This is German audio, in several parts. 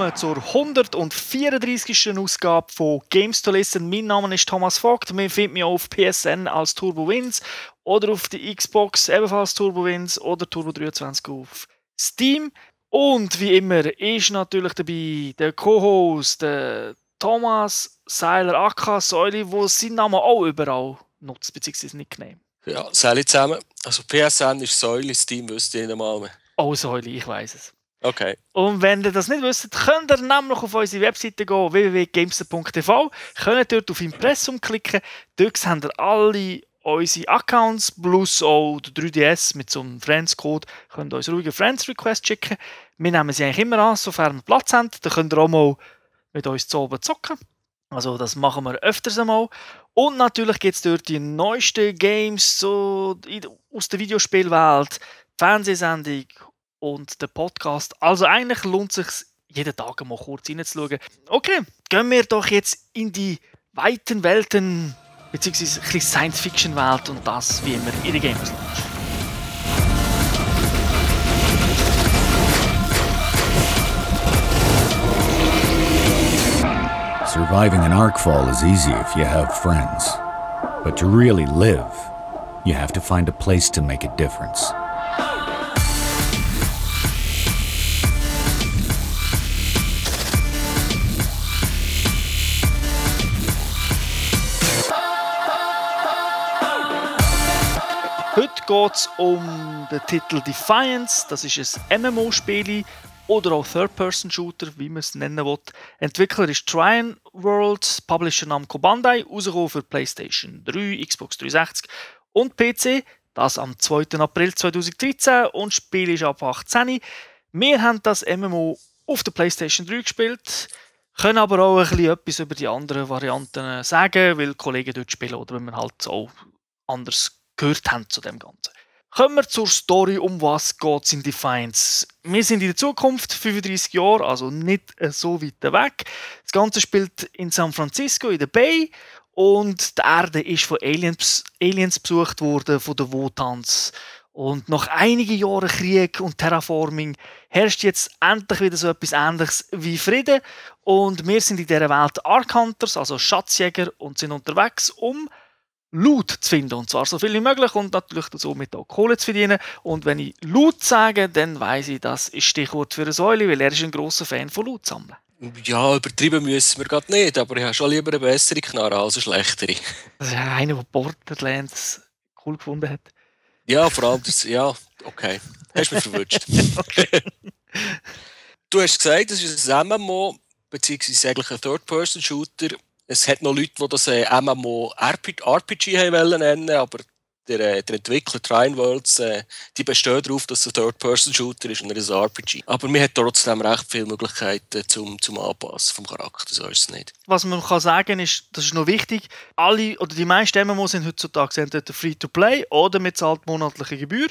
willkommen zur 134. Ausgabe von Games to Listen. Mein Name ist Thomas Vogt. Man findet mich auf PSN als Turbo Wins oder auf der Xbox ebenfalls Turbo Wins oder Turbo 23 auf Steam. Und wie immer ist natürlich dabei der Co-Host, Thomas Seiler Akka Säuli, wo seinen Namen auch überall nutzt, beziehungsweise Nickname. Ja, Sally zusammen. Also PSN ist Säule, Steam wüsste ich nicht einmal Oh, Säule, ich weiß es. Okay. Und wenn ihr das nicht wisst, könnt ihr nämlich auf unsere Webseite gehen, www.gamester.tv, könnt dort auf Impressum klicken, dort seht ihr alle unsere Accounts plus auch der 3DS mit so einem Friends-Code, könnt ihr uns ruhige Friends-Request schicken. Wir nehmen sie eigentlich immer an, sofern wir Platz haben, dann könnt ihr auch mal mit uns zu oben zocken. Also das machen wir öfters einmal. Und natürlich gibt es dort die neuesten Games so aus der Videospielwelt, Fernsehsendung und der Podcast. Also eigentlich lohnt es sich jeden Tag mal kurz reinzuschauen. Okay, gehen wir doch jetzt in die weiten Welten, beziehungsweise ein Science-Fiction-Welt und das wie immer in der Gamers Lounge. Surviving an arc fall is easy if you have friends. But to really live, you have to find a place to make a difference. Geht es um den Titel Defiance. Das ist ein MMO-Spiel oder auch Third-Person-Shooter, wie man es nennen will. Entwickler ist Trine World, Publisher Namco Bandai, rausgekommen für PlayStation 3, Xbox 360 und PC. Das am 2. April 2013 und das Spiel ist ab 18. Wir haben das MMO auf der PlayStation 3 gespielt, können aber auch etwas über die anderen Varianten sagen, weil Kollegen dort spielen oder wenn man halt auch anders gehört haben zu dem Ganzen. Kommen wir zur Story, um was geht es in Defiance. Wir sind in der Zukunft, 35 Jahre, also nicht so weit weg. Das Ganze spielt in San Francisco, in der Bay. Und die Erde ist von Aliens, Aliens besucht worden, von den Wotans. Und nach einigen Jahren Krieg und Terraforming herrscht jetzt endlich wieder so etwas Ähnliches wie Frieden. Und wir sind in dieser Welt Ark Hunters, also Schatzjäger, und sind unterwegs, um Loot zu finden. Und zwar so viel wie möglich und natürlich somit auch Kohle zu verdienen. Und wenn ich Loot sage, dann weiß ich, das ist Stichwort für eine Säule, weil er ist ein großer Fan von Loot sammeln. Ja, übertrieben müssen wir gerade nicht, aber ich habe schon lieber eine bessere Knarre als eine schlechtere. Das ist ja einer, der Borderlands cool gefunden hat. Ja, vor allem das, ja, okay. Hast mich verwünscht. du hast gesagt, das ist ein MMO, beziehungsweise eigentlich ein Third-Person-Shooter es hat noch Leute, die das äh, MMO RPG, haben wollen nennen, aber der, äh, der Entwickler Trine Worlds, äh, die besteht darauf, dass es ein Third-Person-Shooter ist und nicht ein RPG. Aber man hat trotzdem recht viele Möglichkeiten zum, zum Anpassen vom Charakter, so ist es nicht. Was man kann sagen ist, das ist noch wichtig, alle oder die meisten MMO sind heutzutage entweder Free-to-Play oder mit zahlt monatliche Gebühr.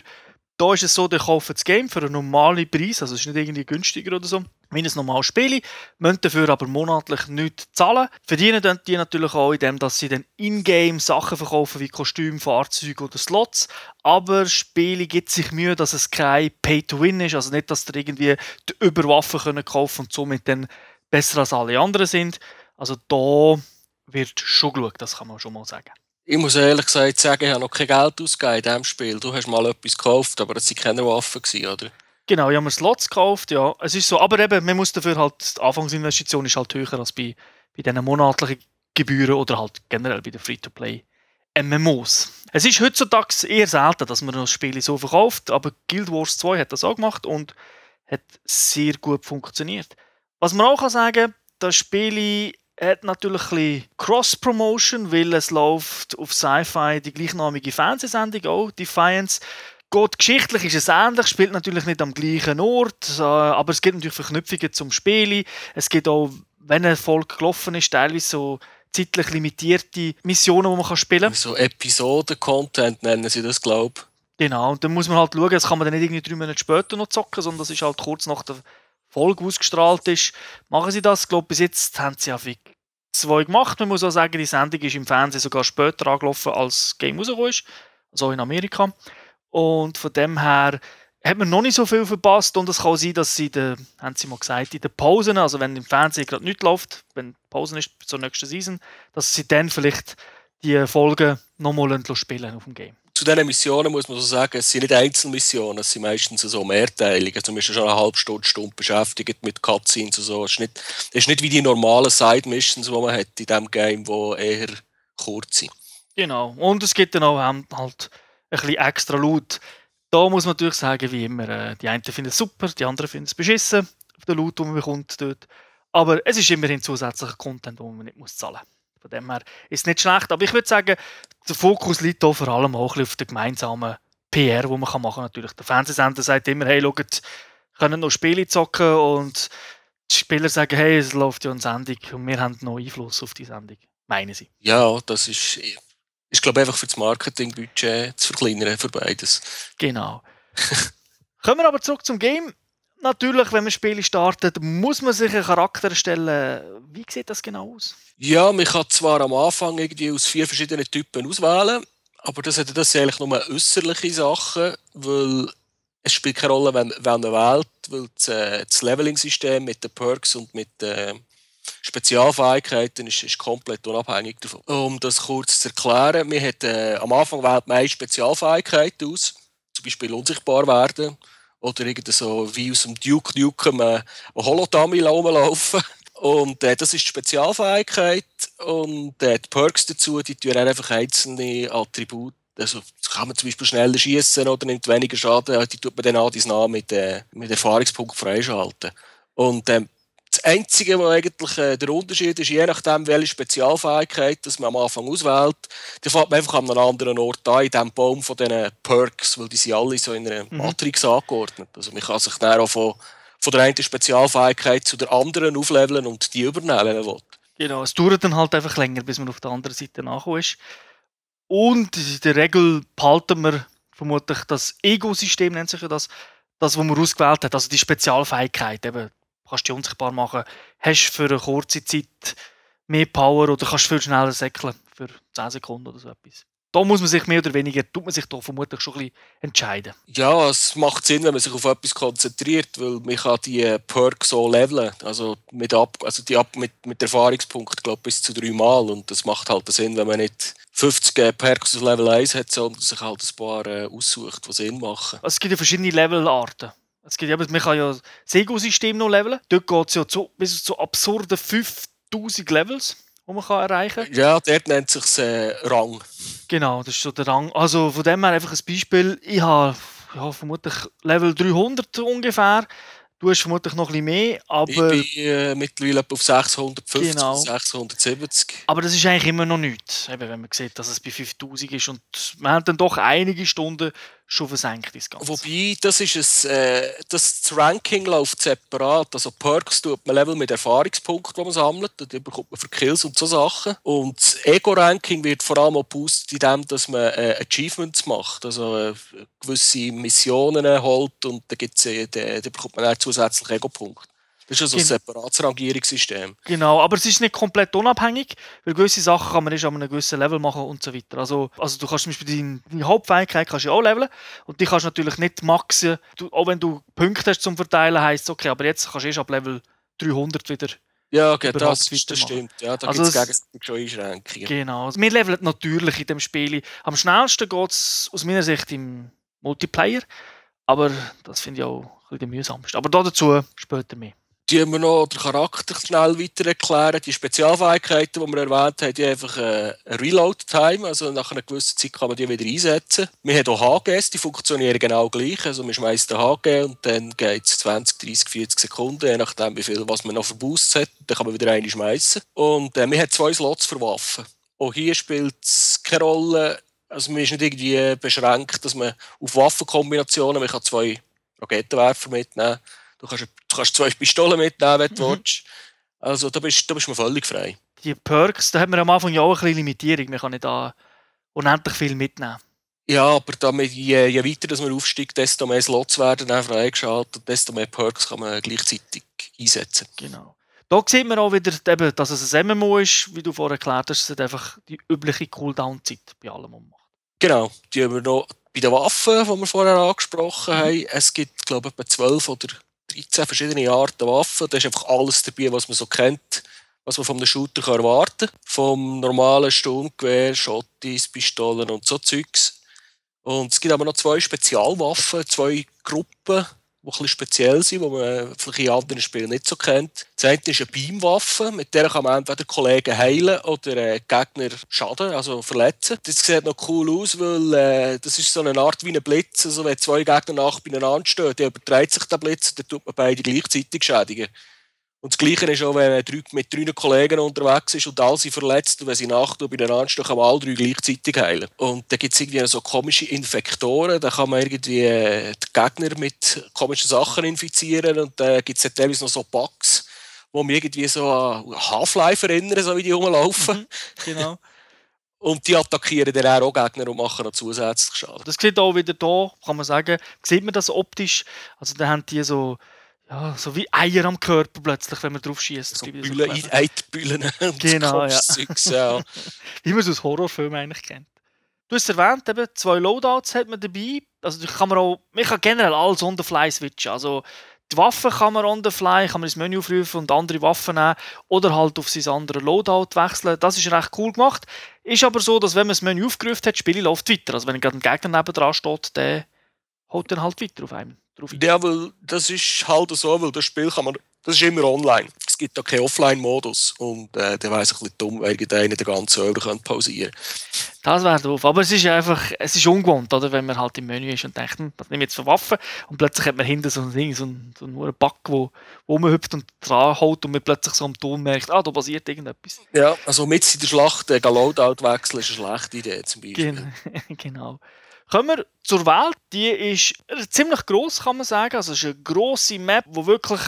Da ist es so, der kauft das Game für einen normalen Preis, also es ist nicht irgendwie günstiger oder so, wie ein normales Spiel, müssen dafür aber monatlich nichts zahlen. Verdienen dann die natürlich auch, indem dass sie dann in-game Sachen verkaufen wie Kostüme, Fahrzeuge oder Slots. Aber Spiele gibt sich Mühe, dass es kein Pay-to-Win ist, also nicht, dass sie irgendwie die Überwaffen können und somit dann besser als alle anderen sind. Also da wird schon geschaut, das kann man schon mal sagen. Ich muss ehrlich gesagt sagen, ich habe noch kein Geld ausgegeben in diesem Spiel. Du hast mal etwas gekauft, aber es waren keine Waffen, oder? Genau, ich habe mir Slots gekauft, ja. Es ist so, aber eben, man muss dafür halt, die Anfangsinvestition ist halt höher als bei, bei diesen monatlichen Gebühren oder halt generell bei den Free-to-Play MMOs. Es ist heutzutage eher selten, dass man das Spiel so verkauft, aber Guild Wars 2 hat das auch gemacht und hat sehr gut funktioniert. Was man auch kann sagen, das Spiel hat natürlich ein bisschen Cross-Promotion, weil es läuft auf Sci-Fi die gleichnamige Fernsehsendung auch, Defiance. Gut, geschichtlich ist es ähnlich, spielt natürlich nicht am gleichen Ort, äh, aber es gibt natürlich Verknüpfungen zum Spielen. Es gibt auch, wenn ein Volk gelaufen ist, teilweise so zeitlich limitierte Missionen, die man spielen kann. So Episoden-Content nennen sie das, glaube ich. Genau, und dann muss man halt schauen, das kann man dann nicht irgendwie drei Monate später noch zocken, sondern das ist halt kurz nach der Folge ausgestrahlt ist, machen sie das. Ich glaube, bis jetzt haben sie ja zwei gemacht. Man muss auch sagen, die Sendung ist im Fernsehen sogar später angelaufen, als das Game rausgekommen ist. Also in Amerika. Und von dem her hat man noch nicht so viel verpasst und es kann sein, dass sie, de, haben sie mal gesagt, in den Pausen, also wenn im Fernsehen gerade nichts läuft, wenn Pausen ist zur nächsten Season, dass sie dann vielleicht die Folgen nochmal spielen auf dem Game. Zu diesen Missionen muss man so sagen, es sind nicht Einzelmissionen, es sind meistens so mehrteilige. Also man ist schon eine halbe Stunde, Stunde beschäftigt mit Cutscenes und so. Es ist nicht, ist nicht wie die normalen Side-Missions, die man hat in diesem Game, die eher kurz sind. Genau. Und es gibt dann auch halt ein bisschen extra Loot. Da muss man natürlich sagen, wie immer, äh, die einen finden es super, die anderen finden es beschissen, auf den Loot, den man bekommt dort. Aber es ist immerhin zusätzlicher Content, den man nicht zahlen muss. Von dem her ist es nicht schlecht. Aber ich würde sagen, der Fokus liegt hier vor allem auch auf der gemeinsamen PR, die man machen kann. Natürlich, der Fernsehsender sagt immer, hey, schaut, können noch Spiele zocken und die Spieler sagen, hey, es läuft ja eine Sendung und wir haben noch Einfluss auf die Sendung. Meinen sie. Ja, das ist ist, glaube ich, einfach für das Marketingbudget zu verkleinern für beides. Genau. Kommen wir aber zurück zum Game. Natürlich, wenn man Spiele startet, muss man sich einen Charakter erstellen. Wie sieht das genau aus? Ja, man kann zwar am Anfang irgendwie aus vier verschiedenen Typen auswählen, aber das, sind eigentlich nur äußerliche Sachen, weil es spielt keine Rolle, wenn, wenn man wählt, weil das, äh, das Leveling-System mit den Perks und mit den äh, Spezialfähigkeiten ist, ist komplett unabhängig davon. Um das kurz zu erklären, wir hat, äh, am Anfang wählt man eine Spezialfähigkeit aus, zum Beispiel unsichtbar werden oder irgendwie so wie aus dem Duke Nukem äh, Holodummy rumlaufen. Und äh, das ist die Spezialfähigkeit und äh, die Perks dazu, die tun einfach einzelne Attribute also kann man zum Beispiel schneller schießen oder nimmt weniger Schaden, die tut man dann an Namen mit, äh, mit Erfahrungspunkt freischalten. Und ähm, das Einzige, was eigentlich äh, der Unterschied ist, je nachdem, welche Spezialfähigkeit dass man am Anfang auswählt, dann fährt man einfach an einem anderen Ort an, in diesem Baum von diesen Perks, weil die sind alle so in einer mhm. Matrix angeordnet. Also man kann sich dann auch von, von der einen Spezialfähigkeit zu der anderen aufleveln und die übernehmen, wenn man will. Genau, es dauert dann halt einfach länger, bis man auf der anderen Seite nachkommt. Und in der Regel behalten wir vermutlich das Ego-System, nennt sich ja das, das, was man ausgewählt hat, also die Spezialfähigkeit, eben kannst dich unsichtbar machen, hast für eine kurze Zeit mehr Power oder kannst viel schneller säckeln für 10 Sekunden oder so etwas. Da muss man sich mehr oder weniger, tut man sich da vermutlich schon ein bisschen entscheiden. Ja, es macht Sinn, wenn man sich auf etwas konzentriert, weil man kann die Perks so leveln. Also mit, ab, also die ab mit, mit Erfahrungspunkt, glaube bis zu drei Mal. Und das macht halt Sinn, wenn man nicht 50 Perks auf Level 1 hat, sondern sich halt ein paar äh, aussucht, die Sinn machen. Es gibt ja verschiedene Levelarten. Es gibt ja, man kann ja das Sego-System noch leveln. Dort geht es ja zu, bis zu absurden 5000 Levels, die man kann erreichen kann. Ja, dort nennt sich äh, Rang. Genau, das ist so der Rang. Also von dem her einfach ein Beispiel. Ich habe ja, vermutlich Level 300 ungefähr. Du hast vermutlich noch ein bisschen mehr, aber... Ich bin äh, mittlerweile auf 650, genau. 670. Aber das ist eigentlich immer noch nichts, eben, wenn man sieht, dass es bei 5000 ist. Und wir haben dann doch einige Stunden schon versenkt Ganze. Wobei, das ist ein, äh, das, das Ranking läuft separat. Also Perks tut man Level mit Erfahrungspunkten, die man sammelt. Da bekommt man für Kills und so Sachen. Und das Ego-Ranking wird vor allem auch geboostet, indem dass man äh, Achievements macht. Also äh, gewisse Missionen holt und da, gibt's, äh, da, da bekommt man auch zusätzlich Ego-Punkte. Das ist also ein separates Rangierungssystem. Genau, aber es ist nicht komplett unabhängig, weil gewisse Sachen kann man erst an einem gewissen Level machen und so weiter. Also, also du kannst zum Beispiel deine, deine Hauptfähigkeit kannst du auch leveln und die kannst du natürlich nicht maxen. Du, auch wenn du Punkte hast zum Verteilen, heisst es okay, aber jetzt kannst du erst ab Level 300 wieder ja, okay, das, das stimmt. Ja, da also gibt es schon Einschränkungen. Genau. Also wir leveln natürlich in dem Spiel. Am schnellsten geht es aus meiner Sicht im Multiplayer. Aber das finde ich auch ein bisschen mühsamst. Aber dazu später mehr die wir noch den Charakter schnell weiter erklären. Die Spezialfähigkeiten, die wir erwähnt haben, die haben einfach äh, eine Reload-Time, also nach einer gewissen Zeit kann man die wieder einsetzen. Wir haben auch HGs, die funktionieren genau gleich. Also man schmeißt den HG und dann geht es 20, 30, 40 Sekunden, je nachdem wie viel was man noch verboost hat. Dann kann man wieder eine schmeißen. Und äh, wir haben zwei Slots für Waffen. Auch hier spielt es keine Rolle, also man ist nicht irgendwie beschränkt, dass man auf Waffenkombinationen, man kann zwei Raketenwerfer mitnehmen Du kannst, du kannst zwei Pistolen mitnehmen, wenn du mhm. willst. Also da bist, da bist du völlig frei. Die Perks, da hat man am Anfang ja auch ein bisschen Limitierung. Man kann nicht da unendlich viel mitnehmen. Ja, aber damit, je, je weiter dass man aufsteigt, desto mehr Slots werden dann freigeschaltet, desto mehr Perks kann man gleichzeitig einsetzen. Genau. Da sieht man auch wieder, eben, dass es ein MMO ist, wie du vorher erklärt hast, es hat einfach die übliche Cooldown-Zeit bei allem, was man Genau, die haben wir noch bei den Waffen, die wir vorher angesprochen mhm. haben, es gibt, glaube ich, etwa 12 oder 13 verschiedene Arten Waffen. Da ist einfach alles dabei, was man so kennt, was man von einem Shooter erwarten kann. Vom normalen Sturmgewehr, Schottis, Pistolen und so Zeugs. Und es gibt aber noch zwei Spezialwaffen, zwei Gruppen, die ein speziell sind, die man vielleicht in anderen Spielen nicht so kennt. Das eine ist eine Beamwaffe, mit der kann man entweder Kollegen heilen oder äh, Gegner schaden, also verletzen. Das sieht noch cool aus, weil äh, das ist so eine Art wie ein Blitz. Also wenn zwei Gegner nach beieinander stehen, dann überträgt sich der Blitz und dann tut man beide gleichzeitig schädigen. Und das Gleiche ist auch, wenn man mit drei Kollegen unterwegs ist und alle sind verletzt und wenn sie nachts beieinander stehen, kann man alle drei gleichzeitig heilen. Und da gibt es irgendwie so komische Infektoren, da kann man irgendwie äh, die Gegner mit komischen Sachen infizieren und da gibt es teilweise noch so Bugs, wo mich irgendwie so an Half-Life erinnern, so wie die rumlaufen. Mhm, genau. Und die attackieren dann auch Gegner und machen noch zusätzlich Schaden. Das sieht auch wieder da, kann man sagen, sieht man das optisch. Also da haben die so ja, so wie Eier am Körper plötzlich, wenn man drauf schießt. So Bühlen, so Eidbühlen genau, ja. Zeugs, ja. wie man es aus Horrorfilmen eigentlich kennt. Du hast erwähnt, eben, zwei Loadouts hat man dabei. Also kann man auch, man kann generell alles on the fly switchen. Also die Waffen kann man on the fly, kann man ins Menü aufrufen und andere Waffen nehmen oder halt auf sein anderes Loadout wechseln. Das ist recht cool gemacht. Ist aber so, dass wenn man das Menü aufgerufen hat, das Spiel läuft weiter. Also wenn gerade ein Gegner neben dran steht, der haut dann halt weiter auf einem drauf Ja, weil das ist halt so, weil das Spiel kann man, das ist immer online. Es gibt da keinen Offline-Modus und äh, der weiß ein bisschen dumm, weil irgendeiner den ganzen Server pausieren Das wäre doof. Aber es ist einfach, es ist ungewohnt, oder? wenn man halt im Menü ist und denkt, hm, was nehme ich jetzt für Waffen? Und plötzlich hat man hinten so ein Ding, so ein, so ein Bug, wo, wo man hüpft und dran haut und man plötzlich so am Ton merkt, ah, da passiert irgendetwas. Ja, also mit in der Schlacht den Loadout wechseln ist eine schlechte Idee zum Beispiel. Gen genau. Kommen wir zur Welt. Die ist ziemlich groß, kann man sagen. Also es ist eine grosse Map, die wirklich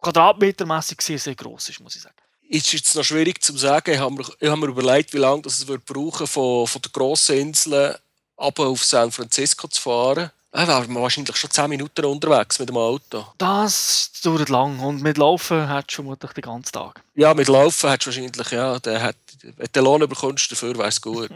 quadratmetermäßig sehr, sehr groß ist, muss ich sagen. Ist jetzt noch schwierig zu sagen. Ich habe mir, ich habe mir überlegt, wie lange es brauchen, von, von der grossen Insel ab auf San Francisco zu fahren. Da wären wir wahrscheinlich schon 10 Minuten unterwegs mit dem Auto. Das dauert lang. Und mit Laufen hat du vermutlich den ganzen Tag. Ja, mit Laufen hat du wahrscheinlich, ja. Der hat, wenn du Lohn bekommst, dafür wäre es gut.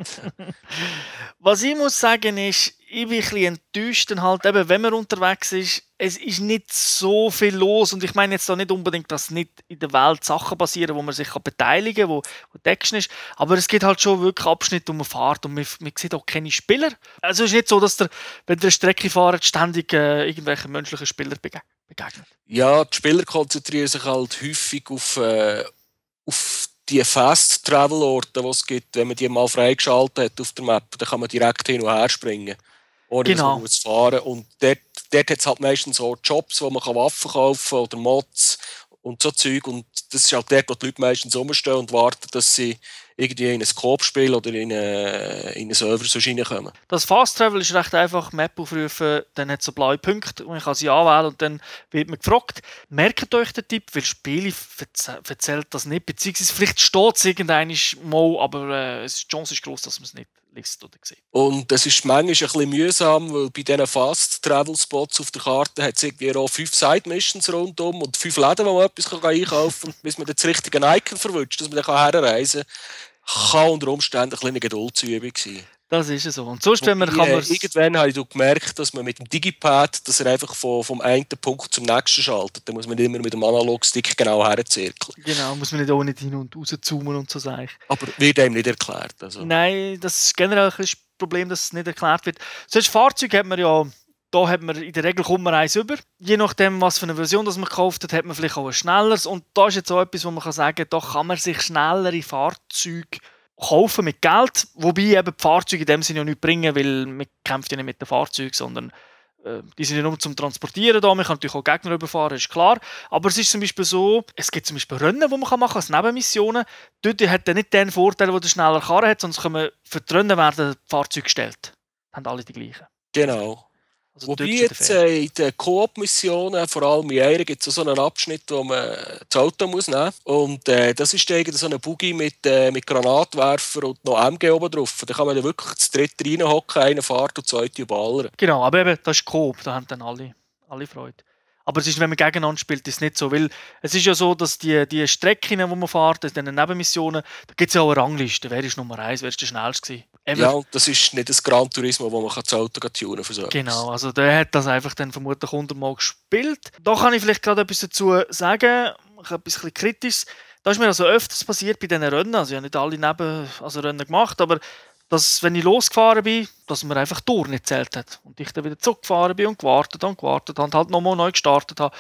Was ich muss sagen ist, ich bin ein bisschen enttäuscht, halt eben, wenn man unterwegs ist, es ist nicht so viel los und ich meine jetzt da nicht unbedingt, dass nicht in der Welt Sachen passieren, wo man sich beteiligen kann, wo, wo Action ist, aber es gibt halt schon wirklich Abschnitte, wo man fährt und man, man sieht auch keine Spieler. Also es ist nicht so, dass der, wenn der Strecke fahrt, ständig äh, irgendwelche menschlichen Spieler begegnet. Ja, die Spieler konzentrieren sich halt häufig auf, äh, auf die Fast-Travel-Orte, die es gibt, wenn man die mal freigeschaltet hat auf der Map, dann kann man direkt hin und her springen ohne genau. dass man muss fahren Und dort, dort hat es halt meistens so Jobs, wo man Waffen kaufen kann oder Mods und so Zeug. Und das ist halt dort, wo die Leute meistens rumstehen und warten, dass sie irgendwie in ein Scope-Spiel oder in, eine, in einen Server so reinkommen. Das Fast Travel ist recht einfach. Map aufrufen, dann hat es so blaue Punkte und ich kann sie anwählen und dann wird man gefragt. Merkt euch den Tipp, weil Spiele erzählt das nicht, beziehungsweise vielleicht steht es irgendwann mal, aber äh, die Chance ist groß, dass man es nicht liest. Und das ist manchmal ein bisschen mühsam, weil bei diesen Fast-Travel-Spots auf der Karte hat es irgendwie auch fünf Side-Missions rundum und fünf Läden, wo man etwas einkaufen kann, bis man das richtige Icon verwünscht, dass man dann herreisen kann, kann unter Umständen eine kleine Geduldsübung sein. Das ist so. Und sonst, wenn man kann man Irgendwann habe ich gemerkt, dass man mit dem Digipad, dass er einfach von, vom einen Punkt zum nächsten schaltet. Da muss man nicht immer mit dem Analogstick genau herzirkeln. Genau, muss man nicht nicht hin und raus zoomen und so sagen. Aber wird einem nicht erklärt. Also. Nein, das ist generell ein Problem, dass es nicht erklärt wird. Sonst Fahrzeug hat man ja da hat man in der Regel kommt man eins über. Je nachdem, was für eine Version das man gekauft hat, hat man vielleicht auch ein schnelleres. Und da ist jetzt auch etwas, wo man kann sagen kann, da kann man sich schnellere Fahrzeuge kaufen mit Geld, wobei eben die Fahrzeuge in dem Sinne ja nicht bringen, weil man kämpft ja nicht mit den Fahrzeugen, sondern äh, die sind ja nur zum Transportieren da, man kann natürlich auch Gegner überfahren, ist klar. Aber es ist zum Beispiel so, es gibt zum Beispiel Rennen, die man machen kann, als Nebenmissionen. Dort hat er nicht den Vorteil, den der schneller Karren hat, sondern können für die Rennen werden die Fahrzeuge gestellt. Haben alle die gleichen. Genau. Also Wobei jetzt äh, in den Koop-Missionen, vor allem in einer, gibt es so einen Abschnitt, wo man das Auto muss nehmen muss. Und äh, das ist irgendwie so ein Buggy mit, äh, mit Granatwerfer und noch MG oben drauf. Da kann man dann wirklich zu dritt reinhocken, einer fährt und zwei überallern. Genau, aber eben, das ist Coop, da haben dann alle, alle Freude. Aber es ist, wenn man gegeneinander spielt, ist es nicht so. Weil es ist ja so, dass die, die Strecken, die man fährt, in den Nebenmissionen, da gibt es ja auch eine Rangliste. Wer ist Nummer eins, wer ist der schnellste gewesen? Eben. Ja, und das ist nicht das Gran Turismo, wo man das Auto tunen kann. So genau, also der hat das einfach dann vermutlich hundertmal gespielt. Da kann ich vielleicht gerade etwas dazu sagen, etwas kritisch. Das ist mir also öfters passiert bei diesen Rennen, also ich habe nicht alle neben also Rennen gemacht, aber dass, wenn ich losgefahren bin, dass man einfach Tour nicht zählt hat. Und ich dann wieder zurückgefahren bin und gewartet und gewartet und halt nochmal neu gestartet habe.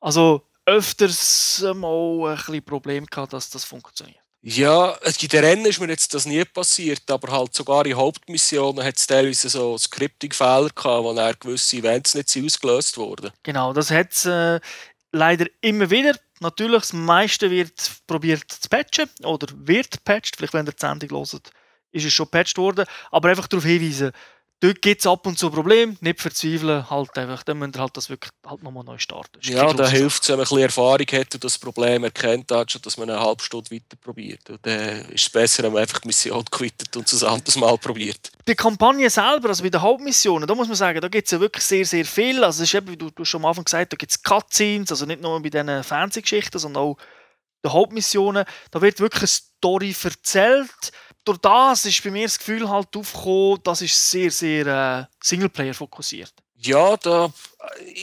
Also öfters mal ein bisschen Problem gehabt, dass das funktioniert. Ja, in den Rennen ist mir jetzt das nie passiert, aber halt sogar in Hauptmissionen hat es teilweise so Scripting-Fehler gehabt, wo dann gewisse Events nicht ausgelöst wurden. Genau, das hat es äh, leider immer wieder. Natürlich, das meiste wird probiert zu patchen oder wird gepatcht. Vielleicht, wenn ihr die Sendung hört, ist es schon gepatcht worden. Aber einfach darauf hinweisen, dort gibt es ab und zu Probleme, nicht verzweifeln, halt einfach, dann müsst ihr halt das wirklich halt nochmal neu starten. Ja, da hilft es, wenn man ein bisschen Erfahrung hat und das Problem erkennt hat, schon, dass man eine halbe Stunde weiter probiert. Und dann ist es besser, wenn man einfach die Mission quittet und es ein anderes Mal probiert. Die Kampagne selber, also bei den Hauptmissionen, da muss man sagen, da gibt es ja wirklich sehr, sehr viel. Also es ist eben, wie du, du schon am Anfang gesagt hast, da gibt es Cutscenes, also nicht nur bei diesen Fernsehgeschichten, sondern auch die Hauptmissionen. Da wird wirklich eine Story erzählt durch das ist bei mir das Gefühl halt aufgekommen, das ist sehr, sehr äh, Singleplayer fokussiert. Ja, da,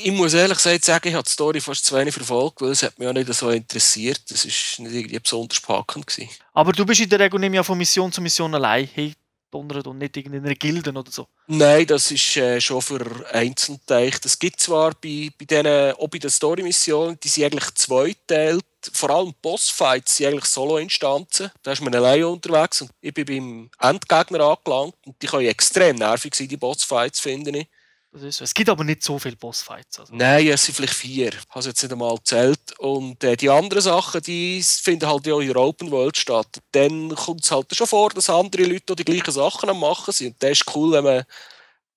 ich muss ehrlich gesagt sagen, ich habe die Story fast zu wenig verfolgt, weil es hat mich auch nicht so interessiert. Das war nicht irgendwie besonders packend. Gewesen. Aber du bist in der Regel nicht mehr von Mission zu Mission allein hey, donnert und nicht in einer Gilde oder so. Nein, das ist äh, schon für Einzelteile. Das gibt zwar bei, bei denen, auch bei den Story-Missionen, die sind eigentlich zweiteilt vor allem Bossfights sind eigentlich Solo-Instanzen. Da ist man alleine unterwegs und ich bin beim Endgegner angelangt und die können extrem nervig sein, die Bossfights, finde ich. So. Es gibt aber nicht so viele Bossfights. Also. Nein, es sind vielleicht vier. Ich habe es jetzt nicht einmal gezählt. Und äh, die anderen Sachen, die finden halt ja in der Open World statt. Dann kommt es halt schon vor, dass andere Leute die gleichen Sachen am machen sind. Und das ist cool, wenn man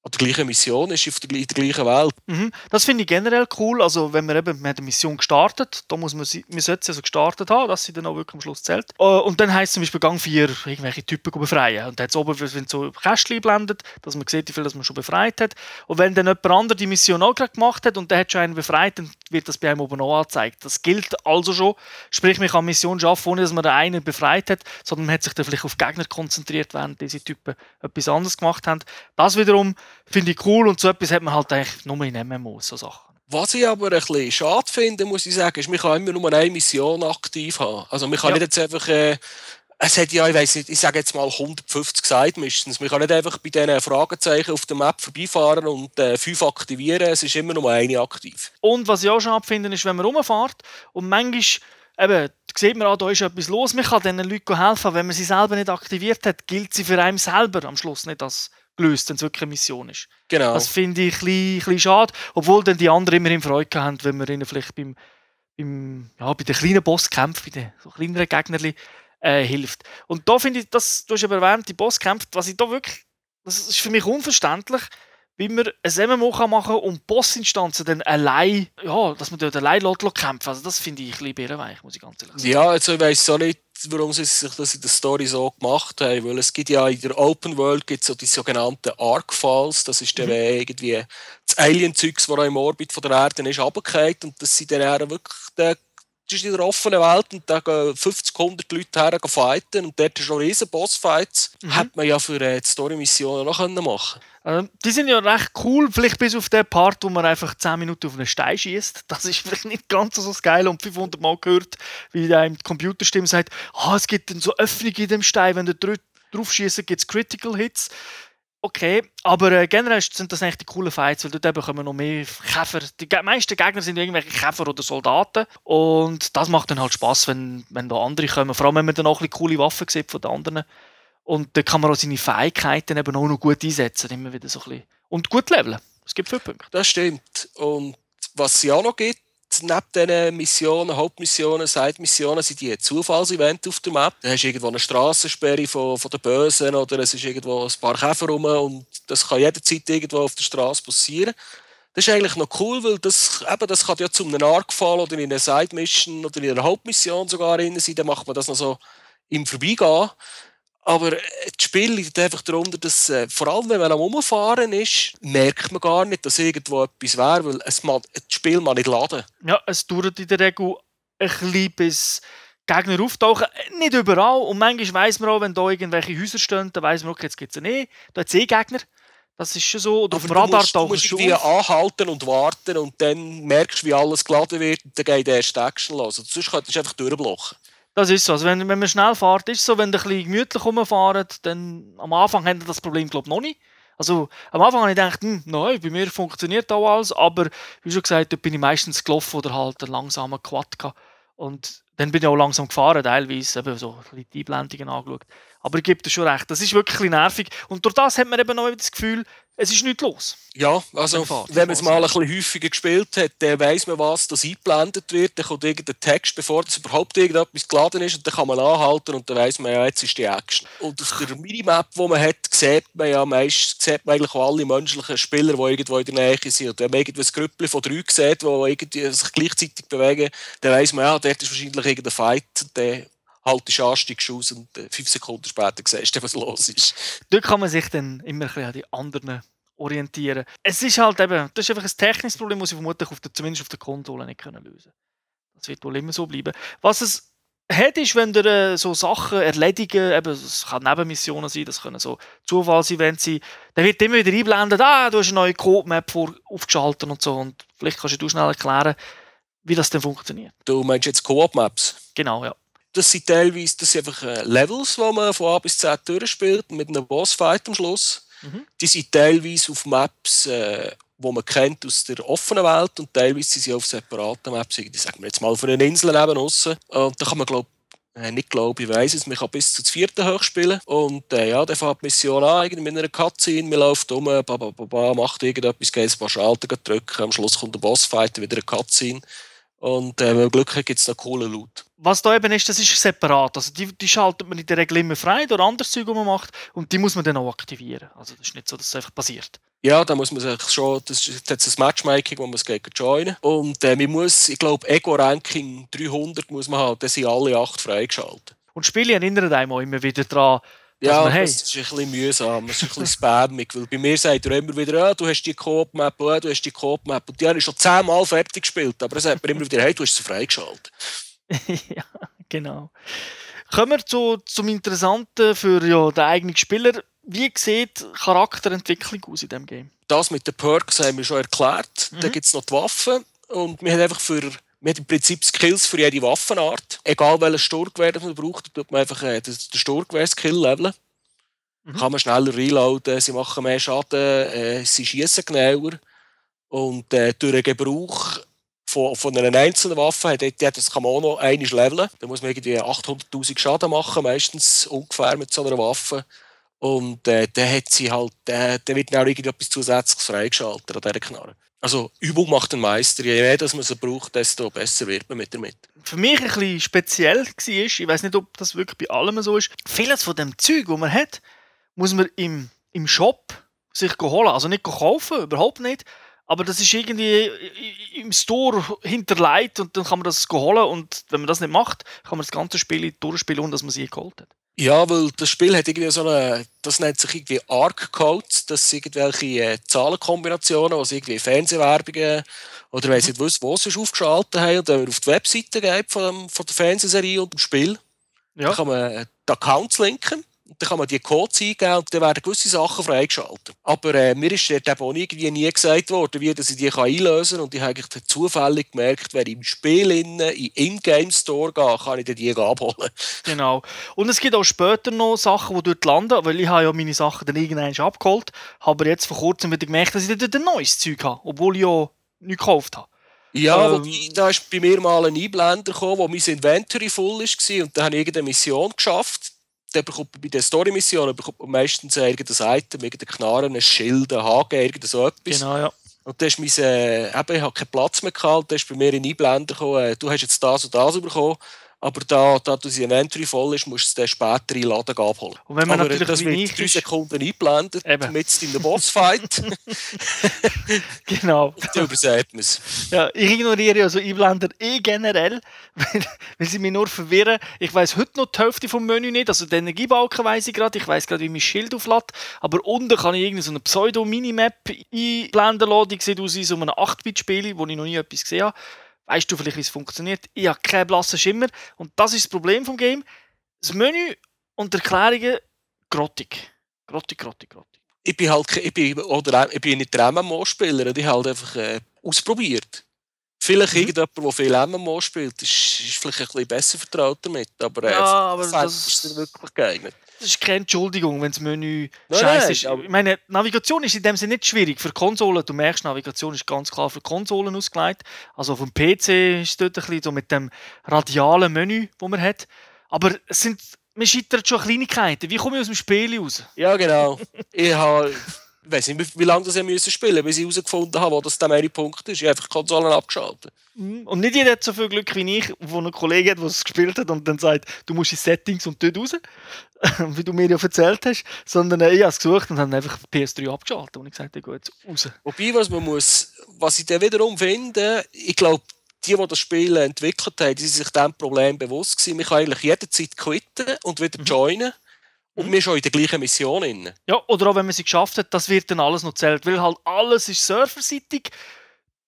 an der gleichen Mission ist, auf der, in der gleichen Welt. Mhm. Das finde ich generell cool. Also, wenn man eben, man hat eine Mission gestartet, da muss man, man sollte sie also gestartet haben, dass sie dann auch wirklich am Schluss zählt. Äh, und dann heisst es zum Beispiel Gang 4, irgendwelche Typen befreien. Und dann hat oben so Kästchen blendet, dass man sieht, wie viel man schon befreit hat. Und wenn dann jemand anderes die Mission auch gerade gemacht hat und der hat schon einen befreit, dann wird das bei einem oben auch angezeigt. Das gilt also schon. Sprich, man kann Mission schaffen, ohne dass man den einen befreit hat, sondern man hat sich dann vielleicht auf Gegner konzentriert, während diese Typen etwas anderes gemacht haben. Das wiederum finde ich cool und so etwas hat man halt eigentlich nur in MMOs, so Sachen. Was ich aber ein bisschen schade finde, muss ich sagen, ist, man kann immer nur eine Mission aktiv haben. Also man kann ja. nicht jetzt einfach... Äh, es hat ja, ich weiß nicht, ich sage jetzt mal 150 Seiten mindestens. Man kann nicht einfach bei diesen Fragezeichen auf der Map vorbeifahren und äh, fünf aktivieren. Es ist immer nur eine aktiv. Und was ich auch schon abfinde, ist, wenn man rumfährt und manchmal eben, sieht man, ah, da ist etwas los, man kann diesen Leuten helfen. Wenn man sie selber nicht aktiviert hat, gilt sie für einen selber am Schluss nicht als gelöst, wenn es wirklich eine Mission ist. Genau. Das finde ich ein bisschen, ein bisschen schade, obwohl dann die anderen immerhin Freude haben, wenn man ihnen vielleicht beim, beim, ja, bei den kleinen Bosskämpfen, bei den so kleineren Gegnern äh, hilft. Und da finde ich, das, du hast aber erwähnt, die Bosskämpfe, was ich da wirklich, das ist für mich unverständlich, wie man ein MMO kann machen und Bossinstanzen dann allein, ja, dass man dort allein kämpfen Also das finde ich ein bisschen bärenweich, muss ich ganz ehrlich sagen. Ja, also ich weiß auch nicht, warum sie sich das in der Story so gemacht haben, weil es gibt ja in der Open World gibt so die sogenannten Arc Falls, das ist der mhm. irgendwie das Alien-Zeugs, das im Orbit von der Erde ist, runtergefallen und das sind dann wirklich das ist in der offenen Welt und da gehen 50, 100 Leute her fighten und dort schon riesen Bossfights. Mhm. Hat man ja für äh, die Story-Missionen noch machen ähm, Die sind ja recht cool, vielleicht bis auf den Part, wo man einfach 10 Minuten auf einen Stein schießt. Das ist vielleicht nicht ganz so geil und 500 Mal gehört, wie einem die Computerstimme sagt, oh, es gibt dann so Öffnungen in dem Stein, wenn du drauf schießt, gibt es Critical Hits. Okay, aber äh, generell sind das eigentlich die coolen Fights, weil dort eben kommen noch mehr Käfer. Die meisten Gegner sind irgendwelche Käfer oder Soldaten. Und das macht dann halt Spaß, wenn, wenn da andere kommen. Vor allem, wenn man dann auch ein bisschen coole Waffen sieht von den anderen. Und dann kann man auch seine Fähigkeiten eben auch noch gut einsetzen. Immer wieder so ein bisschen. Und gut leveln. Es gibt viele Punkte. Das stimmt. Und was es auch noch gibt, neben diesen Missionen, Hauptmissionen, Side-Missionen, sind die Zufallsevents auf der Map. Da hast du irgendwo eine Strassensperre von, von den Bösen oder es ist irgendwo ein paar Käfer rum und das kann jederzeit irgendwo auf der Straße passieren. Das ist eigentlich noch cool, weil das, eben, das kann ja zu einem Arc-Fall oder in einer Side-Mission oder in einer Hauptmission sogar rein sein. Dann macht man das noch so im Vorbeigehen. Aber äh, das Spiel liegt einfach darunter, dass äh, vor allem, wenn man am Umfahren ist, merkt man gar nicht, dass irgendwo etwas wäre, weil es man, das Spiel man nicht laden. Ja, es dauert in der Regel ein bisschen bis Gegner auftauchen. Nicht überall. Und manchmal weiss man auch, wenn da irgendwelche Häuser stehen, dann weiss man, okay, jetzt gibt es eh. Da hat es eh Gegner. Das ist schon so. Oder auf dem Radar tauchen du musst irgendwie anhalten und warten und dann merkst du, wie alles geladen wird und dann geht der erste Action los. Und sonst könntest du einfach durchblocken. Das ist so. Also wenn, wenn man schnell fährt, ist es so, wenn ihr ein bisschen gemütlich rumfahrt, dann am Anfang haben das Problem, glaube ich, noch nicht. Also am Anfang habe ich gedacht, hm, nein, bei mir funktioniert auch alles, aber wie schon gesagt, dort bin ich meistens gelaufen oder halt einen langsamen Quad gehabt. Und dann bin ich auch langsam gefahren, teilweise, eben so die Einblendungen angeschaut. Aber ich gebe dir schon recht, das ist wirklich nervig. Und durch das hat man eben auch das Gefühl, es ist nichts los. Ja, also wenn man es mal ein bisschen häufiger gespielt hat, dann weiss man, was das eingeblendet wird. Dann kommt irgendein Text, bevor das überhaupt irgendetwas geladen ist, und dann kann man anhalten und dann weiss man ja, jetzt ist die Action. Und auf der Minimap, die man hat, sieht man ja meist, sieht man eigentlich alle menschlichen Spieler, die irgendwo in der Nähe sind. Und wenn man irgendwie ein Grüppel von drei sieht, die irgendwie sich gleichzeitig bewegen, dann weiss man ja, dort ist wahrscheinlich irgendein Fight. Der haltest du an, steigst aus und äh, fünf Sekunden später siehst du, was los ist. Dort kann man sich dann immer ein bisschen an die anderen orientieren. Es ist halt eben, das ist einfach ein technisches Problem, das sie vermutlich auf der, zumindest auf der Konsole nicht können lösen Das wird wohl immer so bleiben. Was es hat, ist, wenn ihr äh, so Sachen erledigen, eben, das kann Nebenmissionen sein, das können so Zufallsevents sein, dann wird immer wieder einblendet, ah, du hast eine neue Code-Map aufgeschaltet und so und vielleicht kannst du schnell erklären, wie das denn funktioniert. Du meinst jetzt Co-op-Maps? Genau, ja. Das sind teilweise das sind einfach äh, Levels, die man von A bis Z durchspielt, mit einem Bossfight am Schluss. Mhm. Die sind teilweise auf Maps, äh, wo man kennt aus der offenen Welt und teilweise sind sie auf separaten Maps, die sagen wir jetzt mal von einer Insel neben uns. Und da kann man, glaube äh, nicht glaube, ich weiß es, man kann bis zu vierten hoch spielen. Und äh, ja, dann fängt die Mission an, irgendwie mit einer Cutscene, man läuft um, ba, ba, ba, ba, macht irgendetwas, geht ein paar Schalter drücken, am Schluss kommt der Bossfight, wieder eine Cutscene. Und äh, wenn man Glück hat, gibt es noch coolen Loot. Was da eben ist, das ist separat. Also die, die schaltet man in der Regel immer frei durch anderes Zeug, was man macht. Und die muss man dann auch aktivieren. Also das ist nicht so, dass es einfach passiert. Ja, da muss man sich schon, das ist jetzt ein Matchmaking, wo man es gegen joinen. Und äh, man muss, ich glaube, Ego-Ranking 300 muss man haben, dann sind alle acht freigeschaltet. Und Spiele erinnern einem auch immer wieder daran, ja, man, hey. das ist ein bisschen mühsam, das ist ein bisschen spammig, weil bei mir sagt er immer wieder, ah, du hast die Coop-Map, ah, du hast die Coop-Map und die habe ich schon zehnmal fertig gespielt, aber er sagt mir immer wieder, hey, du hast sie freigeschaltet. ja, genau. Kommen wir zu, zum Interessanten für ja, den eigenen Spieler. Wie sieht Charakterentwicklung aus in diesem Game? Das mit den Perks haben wir schon erklärt. Mhm. Da gibt es noch die Waffen und wir haben einfach für man hat im Prinzip Skills für jede Waffenart. Egal welches Sturmgewehr man braucht, tut man einfach äh, den Sturmgewehr-Skill leveln. Mhm. Kann man schneller reloaden, sie machen mehr Schaden, äh, sie schießen genauer. Und äh, durch den Gebrauch von, von einer einzelnen Waffe, hat, das kann man auch noch einmal leveln. Da muss man irgendwie 800'000 Schaden machen, meistens ungefähr mit so einer Waffe. Und äh, dann hat sie halt, äh, dann wird dann auch irgendetwas zusätzliches freigeschaltet an dieser Knarre. Also Übung macht den Meister. Je mehr dass man sie braucht, desto besser wird man mit damit. Für mich ein bisschen speziell war, ich weiß nicht, ob das wirklich bei allem so ist, vieles von dem Zeug, das man hat, muss man im, im Shop sich holen. Also nicht kaufen, überhaupt nicht. Aber das ist irgendwie im Store hinterlegt und dann kann man das holen und wenn man das nicht macht, kann man das ganze Spiel durchspielen, ohne dass man sie geholt hat. Ja, weil das Spiel hat irgendwie so eine, das nennt sich irgendwie Arc-Codes, das sind irgendwelche äh, Zahlenkombinationen, die irgendwie Fernsehwerbungen oder weiss nicht was, wo sie aufgeschaltet haben und man auf die Webseite geht von, von der Fernsehserie und dem Spiel, ja. dann kann man äh, die Accounts linken dann kann man die Codes eingeben und dann werden gewisse Sachen freigeschaltet. Aber äh, mir ist dort eben auch irgendwie nie gesagt worden, wie dass ich die kann einlösen kann. Und ich habe eigentlich zufällig gemerkt, wenn ich im Spiel in den In-Game-Store gehe, kann ich die abholen. Genau. Und es gibt auch später noch Sachen, die dort landen, weil ich habe ja meine Sachen dann irgendwann abgeholt, habe jetzt vor kurzem wieder gemerkt, dass ich dort ein neues Zeug habe, obwohl ich ja nichts gekauft habe. Ja, ähm, da ist bei mir mal ein Einblender gekommen, wo mein Inventory voll war und dann habe ich irgendeine Mission geschafft der bekommt bei den Story-Missionen bekommt man meistens irgendein Item, irgendein Knarren, ein Schild, ein Haken, irgend so etwas. Genau, ja. Und da ist mein, äh, eben, ich habe keinen Platz mehr gehabt, da ist bei mir ein Einblender gekommen, äh, du hast jetzt das und das bekommen, aber da, da ein Entry voll ist, musst du es dann später in Laden abholen. Und wenn man aber natürlich das wird drei Sekunden eingeblendet, mit in der Bossfight. genau. Und dann übersät man es. Ja, ich ignoriere also Einblender eh generell, weil, weil sie mich nur verwirren. Ich weiß heute noch die Hälfte vom Menü nicht, also den Energiebalken weiß ich gerade, ich weiß gerade, wie mein Schild auflädt, aber unten kann ich irgendeine so Pseudo-Minimap einblenden lassen, die sieht aus wie so ein 8-Bit-Spiel, wo ich noch nie etwas gesehen habe Weißt du vielleicht, wie es funktioniert? Ich habe keinen blassen Schimmer. Und das ist das Problem vom Game. Das Menü und die Erklärungen grottig. Grottig, grottig, grottig. Ich bin halt ich bin, oder, ich bin nicht der MMO-Spieler, ich habe halt einfach äh, ausprobiert. Vielleicht mhm. irgendjemand, der viel MMO spielt, ist, ist vielleicht ein bisschen besser vertraut damit. Aber, ja, aber das ist wirklich geeignet. Das ist keine Entschuldigung, wenn das Menü scheiße ist. Ich meine, Navigation ist in dem Sinne nicht schwierig. Für Konsolen, du merkst, Navigation ist ganz klar für Konsolen ausgelegt. Also auf dem PC ist es dort ein bisschen so mit dem radialen Menü, das man hat. Aber es sind, man scheitert schon Kleinigkeiten. Wie komme ich aus dem Spiel raus? Ja, genau. ich habe ich weiß nicht, wie lange das ich müssen spielen bis ich herausgefunden habe, wo das der mehrere Punkt ist. Ich habe einfach die Konsolen abgeschaltet. Mhm. Und nicht jeder hat so viel Glück wie ich, wo ein Kollege hat, der es gespielt hat und dann sagt, du musst in Settings und dort raus, wie du mir ja erzählt hast, sondern äh, ich habe es gesucht und habe einfach PS3 abgeschaltet und ich gesagt, ich gehe jetzt raus. Wobei, was man muss, was ich dann wiederum finde, ich glaube, die, die das Spiel entwickelt haben, die sind sich diesem Problem bewusst gewesen. Man kann eigentlich jederzeit quitten und wieder mhm. Und mhm. wir schon in der gleichen Mission. Drin. Ja, oder auch wenn man sie geschafft hat, das wird dann alles noch zählt. Weil halt alles ist serverseitig,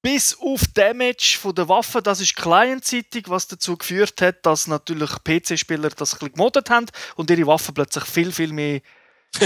bis auf Damage von der Waffe, das ist clientseitig, was dazu geführt hat, dass natürlich PC-Spieler das ein bisschen gemoddet haben und ihre Waffen plötzlich viel, viel mehr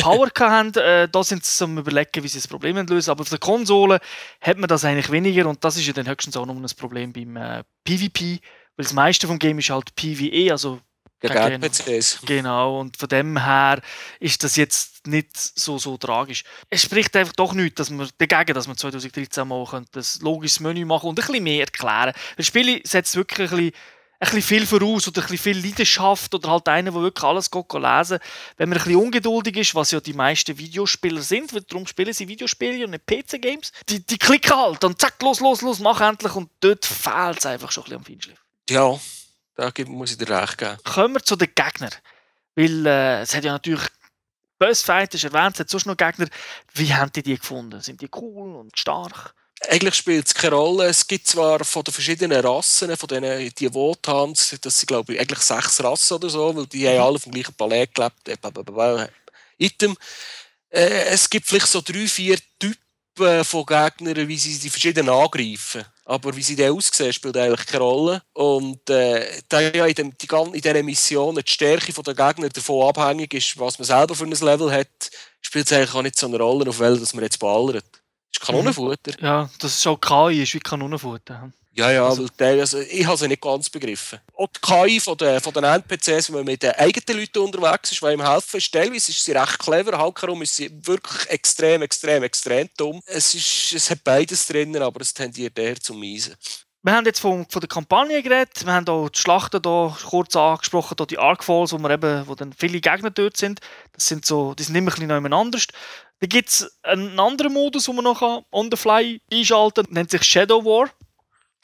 Power haben. Äh, da sind sie am überlegen, wie sie das Problem lösen. Aber auf der Konsole hat man das eigentlich weniger und das ist ja dann höchstens auch noch ein Problem beim äh, PvP, weil das meiste vom Game ist halt PvE, also gegen PCs. Genau, und von dem her ist das jetzt nicht so, so tragisch. Es spricht einfach doch nichts dass wir, dagegen, dass wir 2013 mal ein logisches Menü machen und ein bisschen mehr erklären. Das Spiel setzt wirklich ein bisschen, ein bisschen viel voraus oder ein bisschen viel Leidenschaft oder halt einer, der wirklich alles lesen Wenn man ein bisschen ungeduldig ist, was ja die meisten Videospieler sind, weil darum spielen sie Videospiele und nicht PC-Games, die, die klicken halt und zack, los, los, los, mach endlich und dort fehlt es einfach schon ein bisschen am Feinschliff. Ja, da muss ich dir recht geben. Kommen wir zu den Gegnern. Weil äh, es hat ja natürlich Bossfight, ist erwähnt, es hat sonst noch Gegner. Wie haben die die gefunden? Sind die cool und stark? Eigentlich spielt es keine Rolle. Es gibt zwar von den verschiedenen Rassen, von denen die Wotans, das sind glaube ich eigentlich sechs Rassen oder so, weil die mhm. haben alle vom gleichen Palais gelebt. Äh, Item. Äh, es gibt vielleicht so drei, vier Typen von Gegnern, wie sie die verschiedenen angreifen. Aber wie sie dann aussehen, spielt eigentlich keine Rolle. Und äh, ja in, dem, die, in dieser Mission die Stärke der Gegner davon abhängig ist, was man selber für ein Level hat, spielt es eigentlich auch nicht so eine Rolle, auf welches man jetzt ballert. Das ist Kanonenfutter. Ja, das ist auch KI, ist wie Kanonenfutter. Ja, ja, also, weil also ich habe sie nicht ganz begriffen. Auch die KI von den, von den NPCs, wenn man mit den eigenen Leuten unterwegs ist, die ihm helfen, ist, teilweise ist sie recht clever, halbherum ist sie wirklich extrem, extrem, extrem dumm. Es, ist, es hat beides drin, aber es tendiert eher zum Miesen. Wir haben jetzt von, von der Kampagne geredet, wir haben auch die Schlachten hier kurz angesprochen, hier die Arkfalls, wo, wir eben, wo dann viele Gegner dort sind. Das sind so, die sind immer ein bisschen anders. Dann gibt es einen anderen Modus, den man noch on the fly einschalten kann, nennt sich Shadow War.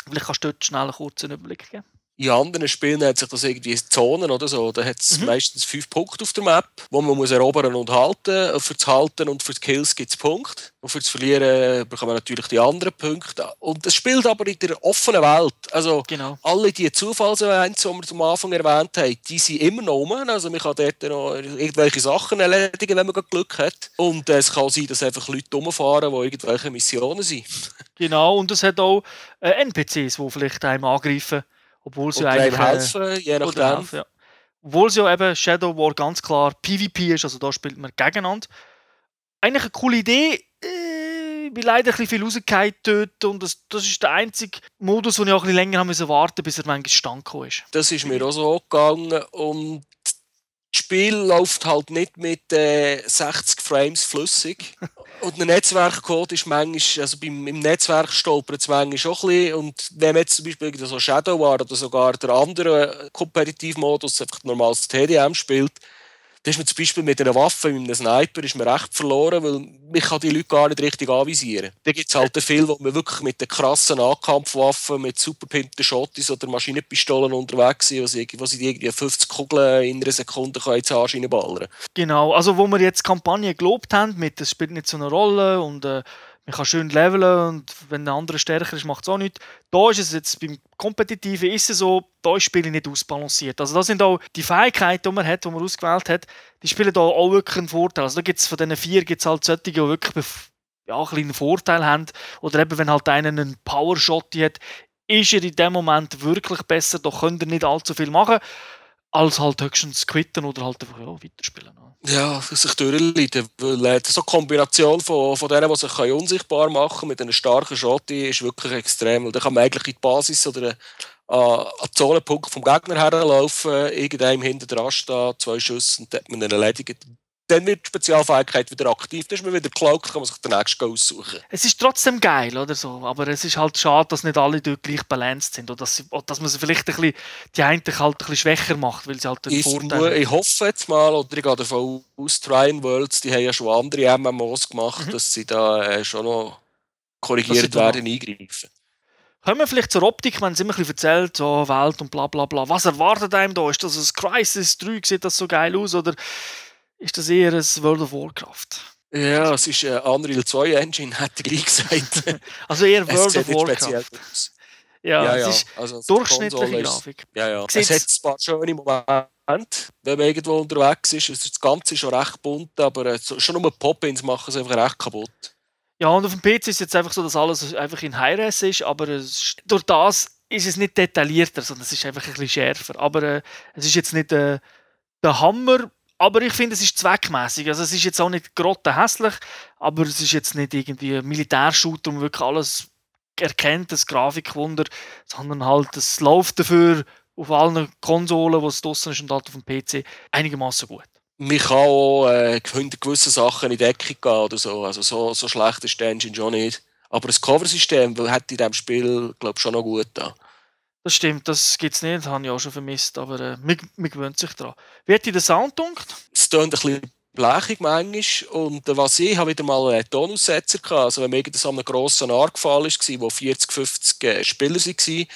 Vielleicht kannst du dort schnell einen kurzen Überblick geben. In anderen Spielen hat sich das irgendwie Zonen oder so. Da hat es mhm. meistens fünf Punkte auf der Map, wo man muss erobern und halten. Für das Halten und für die Kills gibt es Punkte. Und für das Verlieren bekommt man natürlich die anderen Punkte. Und es spielt aber in der offenen Welt. Also genau. alle die Zufallsevents, die wir am Anfang erwähnt haben, die sind immer noch rum. Also man kann dort noch irgendwelche Sachen erledigen, wenn man Glück hat. Und es kann sein, dass einfach Leute rumfahren, die irgendwelche Missionen sind. Genau, und es hat auch äh, NPCs, die vielleicht einem angreifen obwohl sie oder eigentlich. helfen, je nachdem. Helfen, ja. Obwohl es ja eben Shadow War ganz klar PvP ist, also da spielt man gegeneinander. Eigentlich eine coole Idee, äh, bin leider ein bisschen viel rausgefallen dort und das, das ist der einzige Modus, wo ich auch ein bisschen länger haben musste warten bis er manchmal stand ist. Das ist mir auch so gegangen und das Spiel läuft halt nicht mit äh, 60 Frames flüssig. Und der Netzwerkcode ist manchmal, also beim, im Netzwerk stolpert es manchmal schon ein bisschen. Und wenn jetzt zum Beispiel so Shadow war oder sogar der andere Kompetitivmodus, einfach normales TDM spielt, da ist man zum Beispiel mit einer Waffe, mit einem Sniper, ist man recht verloren, weil man kann die Leute gar nicht richtig anvisieren. Da gibt es halt viele, wo man wirklich mit den krassen Ankampfwaffen, mit superpimpten Schottis oder Maschinenpistolen unterwegs sind, wo sie, wo sie irgendwie 50 Kugeln in einer Sekunde ins Arsch reinballern Genau, also wo wir jetzt die Kampagne gelobt haben, mit «Das spielt nicht so eine Rolle» und äh, man kann schön leveln und wenn der andere stärker ist, macht es auch nichts. Da ist es jetzt beim Kompetitiven ist es so, da ist das Spiel nicht ausbalanciert. Also da sind auch die Fähigkeiten, die man hat, die man ausgewählt hat, die spielen da auch wirklich einen Vorteil. Also da gibt es von diesen vier gibt's halt solche, die wirklich ja, einen Vorteil haben. Oder eben, wenn halt einer einen Power-Shot hat, ist er in dem Moment wirklich besser, da könnt ihr nicht allzu viel machen, als halt höchstens quitten oder halt einfach ja, weiterspielen. Ja, sich durchleiden. Weil so eine Kombination von, von denen, die sich unsichtbar machen können, mit einem starken Shot, ist wirklich extrem. da kann man eigentlich in die Basis oder äh, an den Zonenpunkt vom Gegner herlaufen, irgendeinem hinter dran stehen, zwei Schüsse und dann hat man ihn erledigt dann wird die Spezialfähigkeit wieder aktiv. Dann ist man wieder geklaut, kann man sich den nächsten aussuchen. Es ist trotzdem geil, oder so. Aber es ist halt schade, dass nicht alle dort gleich balanced sind. Oder dass, sie, dass man sie vielleicht ein bisschen, die einen halt ein bisschen schwächer macht, weil sie halt den ich, Vorteil Ich hoffe jetzt mal, oder ich gehe davon aus, Trine Worlds, die haben ja schon andere MMOs gemacht, mhm. dass sie da äh, schon noch korrigiert werden, eingreifen. Kommen wir vielleicht zur Optik, wenn es immer ein bisschen erzählt, so Welt und bla bla bla. Was erwartet einem da? Ist das ein Crisis 3? Sieht das so geil aus? Oder ist das eher ein World of Warcraft. Ja, es ist ein Unreal 2 Engine, hätte ich gesagt. also eher World of Warcraft. Ja, ja, ja, es ist also durchschnittliche Grafik. Ja, ja. Es hat ein paar schöne Momente, wenn man irgendwo unterwegs ist. Das Ganze ist schon recht bunt, aber äh, schon nur Pop-Ins machen es einfach recht kaputt. Ja, und auf dem PC ist es jetzt einfach so, dass alles einfach in High-Res ist, aber es, durch das ist es nicht detaillierter, sondern es ist einfach ein bisschen schärfer. Aber äh, es ist jetzt nicht äh, der Hammer aber ich finde, es ist zweckmäßig. Also es ist jetzt auch nicht hässlich, aber es ist jetzt nicht irgendwie ein Militärshooter, um wirklich alles erkennt, das Grafikwunder, sondern halt, es läuft dafür auf allen Konsolen, die es draußen ist und halt auf dem PC, einigermaßen gut. Man kann auch äh, gewisse Sachen in Deckung gehen oder so. Also so, so schlecht ist der Engine schon nicht. Aber das Cover-System hat in diesem Spiel, glaube ich, schon noch gut da. Das stimmt, das gibt es nicht, das habe ich auch schon vermisst, aber äh, man, man gewöhnt sich daran. Wie hat dir der Sound gedunkt? Es tönt ein bisschen blechig manchmal und äh, was ich habe wieder mal einen Tonaussetzer gehabt, also wenn man so einem grossen Argfall war, wo 40, 50 äh, Spieler waren,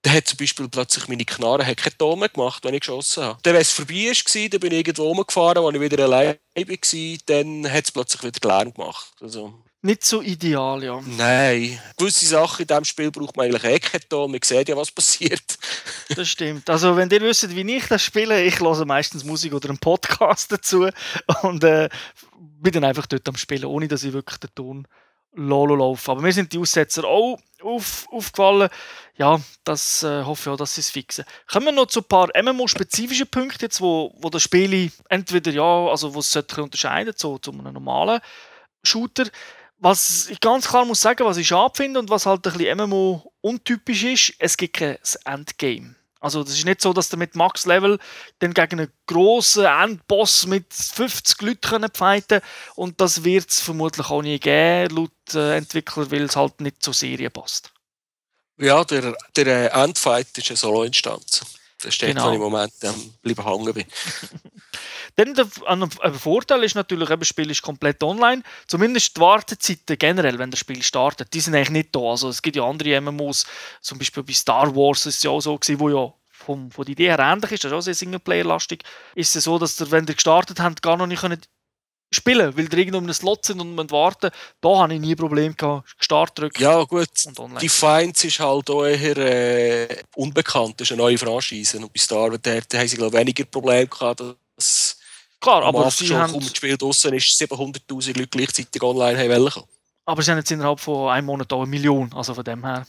dann hat zum Beispiel plötzlich meine Knarre hat keinen Ton mehr gemacht, wenn ich geschossen habe. Dann, wenn es vorbei war, dann bin ich irgendwo rumgefahren, als ich wieder allein war, dann hat es plötzlich wieder Lärm gemacht. Also, nicht so ideal, ja. Nein. Gewisse Sachen in diesem Spiel braucht man eigentlich Ton. Man sieht ja, was passiert. das stimmt. Also, wenn ihr wisst, wie ich das spiele, ich höre meistens Musik oder einen Podcast dazu und äh, bin dann einfach dort am Spielen, ohne dass ich wirklich den Ton Lolo laufe. Aber mir sind die Aussetzer auch auf, aufgefallen. Ja, das äh, hoffe ich auch, dass sie es fixen. Kommen wir noch zu ein paar MMO-spezifischen Punkten, jetzt, wo, wo das Spiel entweder ja, also wo es unterscheiden zu, zu einem normalen Shooter was ich ganz klar muss sagen, was ich schade finde und was halt ein bisschen MMO untypisch ist, es gibt kein Endgame. Also das ist nicht so, dass du mit Max Level dann gegen einen grossen Endboss mit 50 Leuten fighten und das wird es vermutlich auch nie geben, laut äh, Entwickler, weil es halt nicht zur Serie passt. Ja, der, der Endfight ist eine Solo-Instanz. Das steht genau. im Moment ähm, bleiben hängen bin. Dann der, ein, Vorteil ist natürlich, das Spiel ist komplett online. Zumindest die Wartezeiten generell, wenn das Spiel startet, die sind eigentlich nicht da. Also es gibt ja andere MMOs, zum Beispiel bei Star Wars ist es ja auch so gewesen, wo ja vom, von der Idee her ähnlich ist, das ist auch sehr Singleplayer-lastig, ist es so, dass ihr, wenn ihr gestartet habt, gar noch nicht könnt spielen, weil ihr irgendwo um einen Slot sind und müsst warten. Da habe ich nie Probleme gehabt. Start drücken ja, gut. und online. Die Finds ist halt auch eher äh, unbekannt. Das ist eine neue Franchise. Und bei Star Wars haben sie glaube ich, weniger Probleme gehabt, dass Klar, aber sie schon, haben... das Spiel draussen ist, 700'000 Leute gleichzeitig online haben wollen. Aber sie haben jetzt innerhalb von einem Monat auch eine Million. Also von dem her,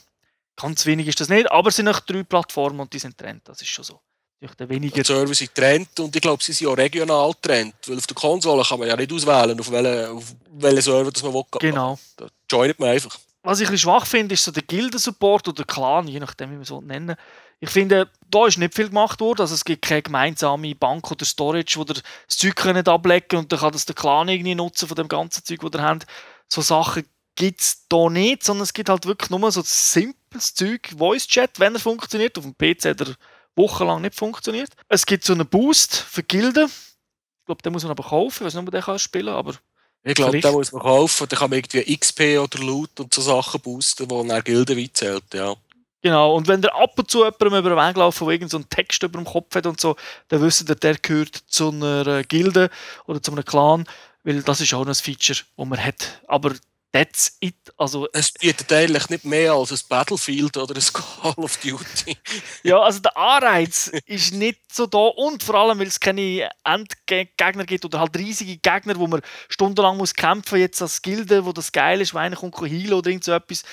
ganz wenig ist das nicht. Aber es sind noch drei Plattformen und die sind Trend. Das ist schon so. Weniger... Sind Trend und ich glaube, sie sind auch regional Trend. Weil auf der Konsole kann man ja nicht auswählen, auf welchen, auf welchen Server das man will. Genau. Da joint man einfach. Was ich ein bisschen schwach finde, ist so der Gildensupport oder der Clan, je nachdem, wie man es nennen ich finde, da ist nicht viel gemacht worden. Also es gibt keine gemeinsame Bank oder Storage, wo das Zeug könnt ablecken und dann kann das der Clan irgendwie nutzen von dem ganzen Zeug, das ihr habt. So Sachen gibt es da nicht, sondern es gibt halt wirklich nur so simples Zeug, Voice Chat, wenn er funktioniert. Auf dem PC hat er wochenlang nicht funktioniert. Es gibt so einen Boost für Gilden. Ich glaube, den muss man aber kaufen. Ich weiß nicht, ob man den spielen kann, aber ich glaube, den muss man kaufen. Dann kann man irgendwie XP oder Loot und so Sachen boosten, die nach Gilden weit zählt, ja. Genau, und wenn der ab und zu jemandem über den Weg läuft, der irgendeinen so Text über dem Kopf hat und so, dann wissen ihr, der gehört zu einer äh, Gilde oder zu einem Clan, weil das ist auch ein Feature, das man hat. Aber that's it. Also, es bietet eigentlich nicht mehr als ein Battlefield oder ein Call of Duty. ja, also der Anreiz ist nicht so da und vor allem, weil es keine Endgegner gibt oder halt riesige Gegner, wo man stundenlang muss kämpfen jetzt als Gilde, wo das geil ist, wenn einer kommt healen oder irgend so etwas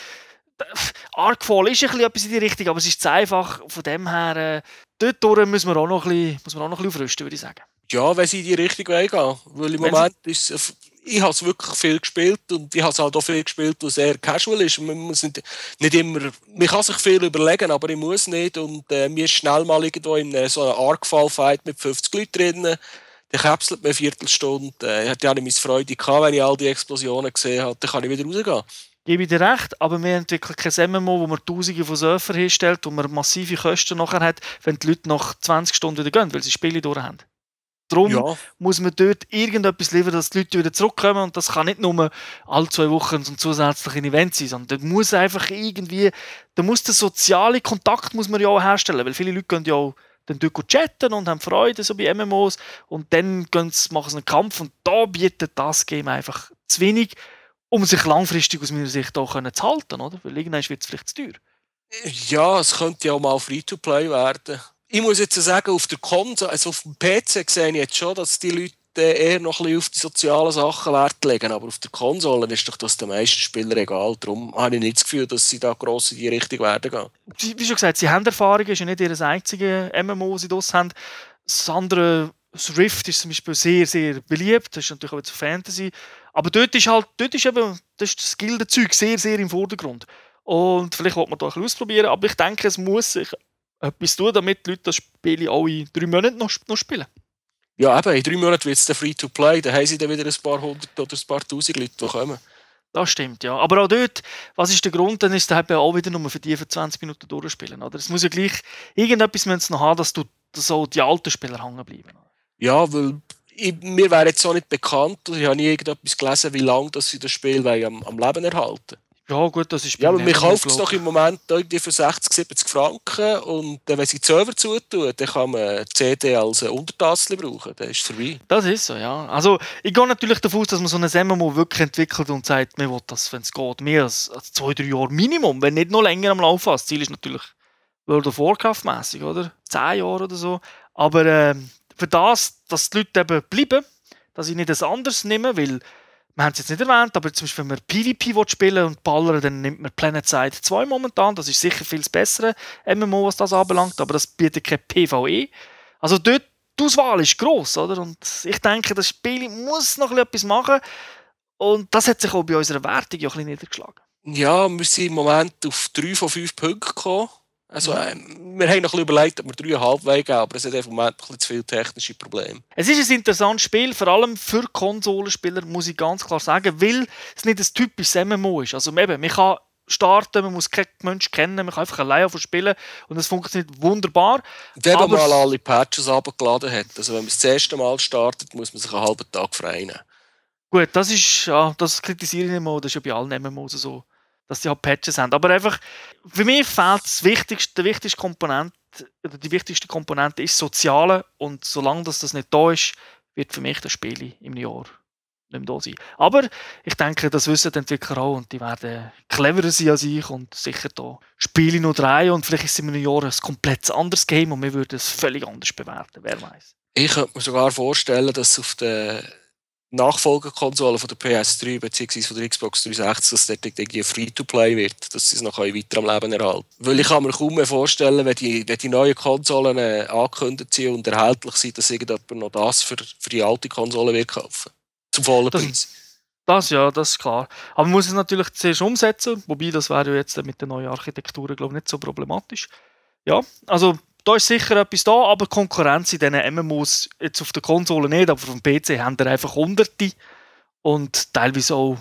Arkfall ist ein bisschen etwas in die Richtung, aber es ist zu einfach. Von dem her, äh, dort müssen wir auch noch ein bisschen, muss man auch noch ein bisschen aufrüsten, würde ich sagen. Ja, wenn sie in die Richtung gehen Weil im wenn Moment ist es ich habe es wirklich viel gespielt und ich habe es halt auch viel gespielt, was sehr casual ist. Man, muss nicht, nicht immer, man kann sich viel überlegen, aber ich muss nicht. Und äh, mir ist schnell mal irgendwo in äh, so einem Arc-Fall-Fight mit 50 Leuten drin. Der kapselt mir eine Viertelstunde. Äh, ich hatte ja meine Freude gehabt, wenn ich all die Explosionen gesehen habe. Dann kann ich wieder rausgehen. Gebe ich dir recht, aber wir entwickeln kein MMO, wo man Tausende von Surfer hinstellt und man massive Kosten nachher hat, wenn die Leute nach 20 Stunden wieder gehen, weil sie Spiele durch haben. Darum ja. muss man dort irgendetwas liefern, dass die Leute wieder zurückkommen und das kann nicht nur alle zwei Wochen so ein zusätzliches Event sein, sondern dort muss einfach irgendwie, da muss der soziale Kontakt muss man ja auch herstellen, weil viele Leute gehen ja auch dann dort chatten und haben Freude so bei MMOs und dann sie, machen sie einen Kampf und da bietet das Game einfach zu wenig, um sich langfristig aus meiner Sicht auch zu halten, oder? Weil irgendwann wird es vielleicht zu teuer. Ja, es könnte ja auch mal Free-to-Play werden ich muss jetzt sagen, auf der Konsole, also auf dem PC sehe ich jetzt schon, dass die Leute eher noch ein bisschen auf die sozialen Sachen Wert legen, aber auf der Konsole ist doch das den meisten Spielern egal. Darum habe ich nicht das Gefühl, dass sie da gross in die Richtung werden gehen. Wie schon gesagt, sie haben Erfahrungen, ist ja nicht ihr einziges MMO, das sie das haben. Das andere, das Rift ist zum Beispiel sehr, sehr beliebt, das ist natürlich auch zu Fantasy. Aber dort ist halt, dort ist eben das, das Gildenzeug sehr, sehr im Vordergrund. Und vielleicht wird man da ein bisschen ausprobieren, aber ich denke, es muss sich etwas tun, damit die Leute das Spiel auch in drei Monaten noch, noch spielen. Ja, eben, in drei Monaten wird es dann free to play, dann haben sie dann wieder ein paar hundert oder ein paar tausend Leute, die kommen. Das stimmt, ja. Aber auch dort, was ist der Grund? Dann ist es halt auch wieder nur für die für 20 Minuten durchspielen. Oder? Es muss ja gleich irgendetwas noch haben, dass du so die alten Spieler hängen bleiben. Ja, weil ich, mir wäre jetzt auch nicht bekannt, ich habe nie irgendetwas gelesen, wie lange sie das Spiel am, am Leben erhalten ja, gut, das ist Ja, aber man kauft es doch im Moment irgendwie für 60, 70 Franken und wenn sie die Server zutun, dann kann man CD als Untertassel brauchen. Dann ist es vorbei. Das ist so, ja. Also, ich gehe natürlich davon aus, dass man so ein MMO wirklich entwickelt und sagt, man will das, wenn es geht, mehr als, als zwei, drei Jahre Minimum, wenn nicht noch länger am Laufen. Das Ziel ist natürlich World of Warcraft mäßig, oder? Zehn Jahre oder so. Aber äh, für das, dass die Leute eben bleiben, dass ich nicht das anderes nehme, weil wir haben es jetzt nicht erwähnt, aber zum Beispiel, wenn man PvP spielen und ballern, dann nimmt man Planet Side 2 momentan. Das ist sicher viel bessere MMO, was das anbelangt, aber das bietet kein PvE. Also dort, die Auswahl ist gross, oder? Und ich denke, das Spiel muss noch etwas machen. Und das hat sich auch bei unserer Wertung ein bisschen niedergeschlagen. Ja, wir sind im Moment auf 3 von 5 Punkten gekommen. Also, äh, wir haben noch ein überlegt, ob wir dreieinhalb geben, aber es hat im Moment ein zu viele technische Probleme. Es ist ein interessantes Spiel, vor allem für Konsolenspieler, muss ich ganz klar sagen, weil es nicht ein typisches MMO ist. Also eben, man kann starten, man muss keinen Menschen kennen, man kann einfach alleine spielen und es funktioniert wunderbar. Wenn man mal alle Patches abgeladen hat, also wenn man das erste Mal startet, muss man sich einen halben Tag freien. Gut, das ist, ja, das kritisiere ich nicht mal, das ist ja bei allen MMOs so dass sie halt Patches haben. Aber einfach, für mich fehlt das wichtigste, der wichtigste Komponent, die wichtigste Komponente ist Soziale und solange das, das nicht da ist, wird für mich das Spiel im Jahr nicht mehr da sein. Aber ich denke, das wissen die Entwickler auch und die werden cleverer sein als ich und sicher da Spiele noch drei und vielleicht ist in einem Jahr ein komplett anderes Game und wir würden es völlig anders bewerten, wer weiß. Ich könnte mir sogar vorstellen, dass auf der Nachfolgerkonsole von der PS3 bzw. von der Xbox 360, dass dort irgendwie Free-to-Play wird, dass sie es noch weiter am Leben erhalten Weil ich kann mir kaum mehr vorstellen, wenn die, wenn die neuen Konsolen äh, angekündigt sind und erhältlich sind, dass irgendjemand noch das für, für die alte Konsole wird kaufen. Zum vollen das, Preis. Das ja, das ist klar. Aber man muss es natürlich zuerst umsetzen, wobei das wäre ja jetzt mit der neuen Architektur glaube ich nicht so problematisch. Ja, also da ist sicher etwas da, aber Konkurrenz in diesen MMOs jetzt auf der Konsole nicht, aber auf dem PC haben wir einfach Hunderte und teilweise auch,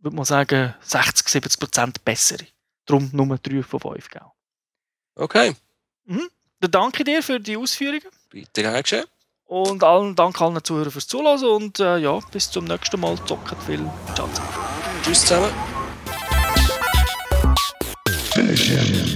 würde man sagen, 60, 70 Prozent bessere. Darum Nummer 3 von 5. Gell? Okay. Mhm. Dann danke dir für die Ausführungen. Bitte gerne geschehen. Und allen Dank allen Zuhörern fürs Zuhören und äh, ja, bis zum nächsten Mal. Zocken viel. Ciao zusammen. Tschüss zusammen. Finish him.